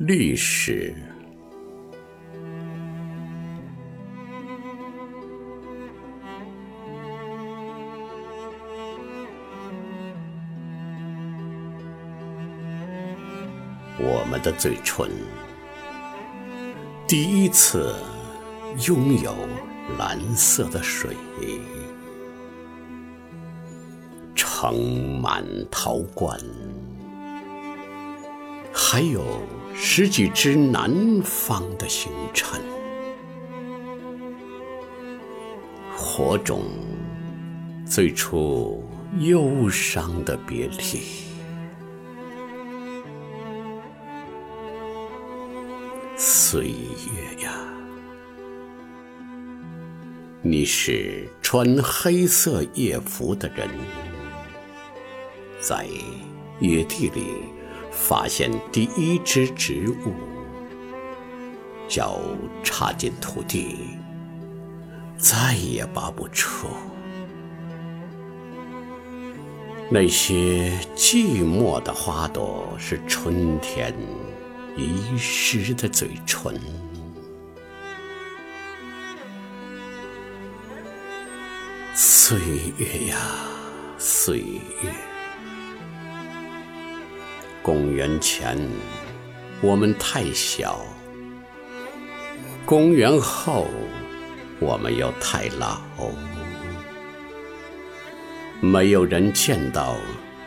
历史。我们的嘴唇第一次拥有蓝色的水，盛满陶罐，还有十几只南方的星辰，火种最初忧伤的别离。岁月呀，你是穿黑色夜服的人，在野地里发现第一只植物，脚插进土地，再也拔不出。那些寂寞的花朵，是春天。遗失的嘴唇，岁月呀，岁月。公元前，我们太小；公元后，我们又太老。没有人见到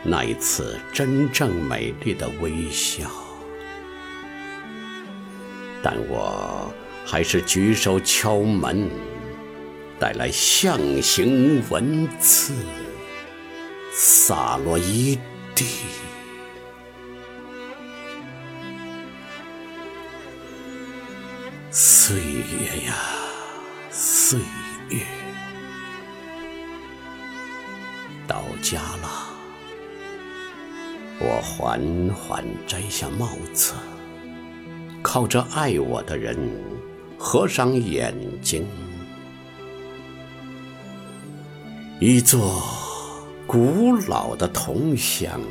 那一次真正美丽的微笑。但我还是举手敲门，带来象形文字，洒落一地。岁月呀，岁月，到家了，我缓缓摘下帽子。靠着爱我的人，合上眼睛。一座古老的铜像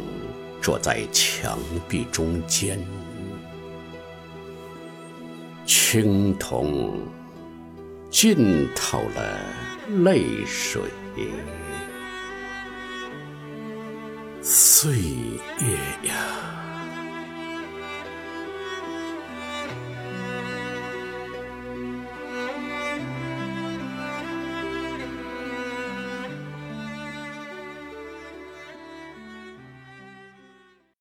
坐在墙壁中间，青铜浸透了泪水。岁月呀。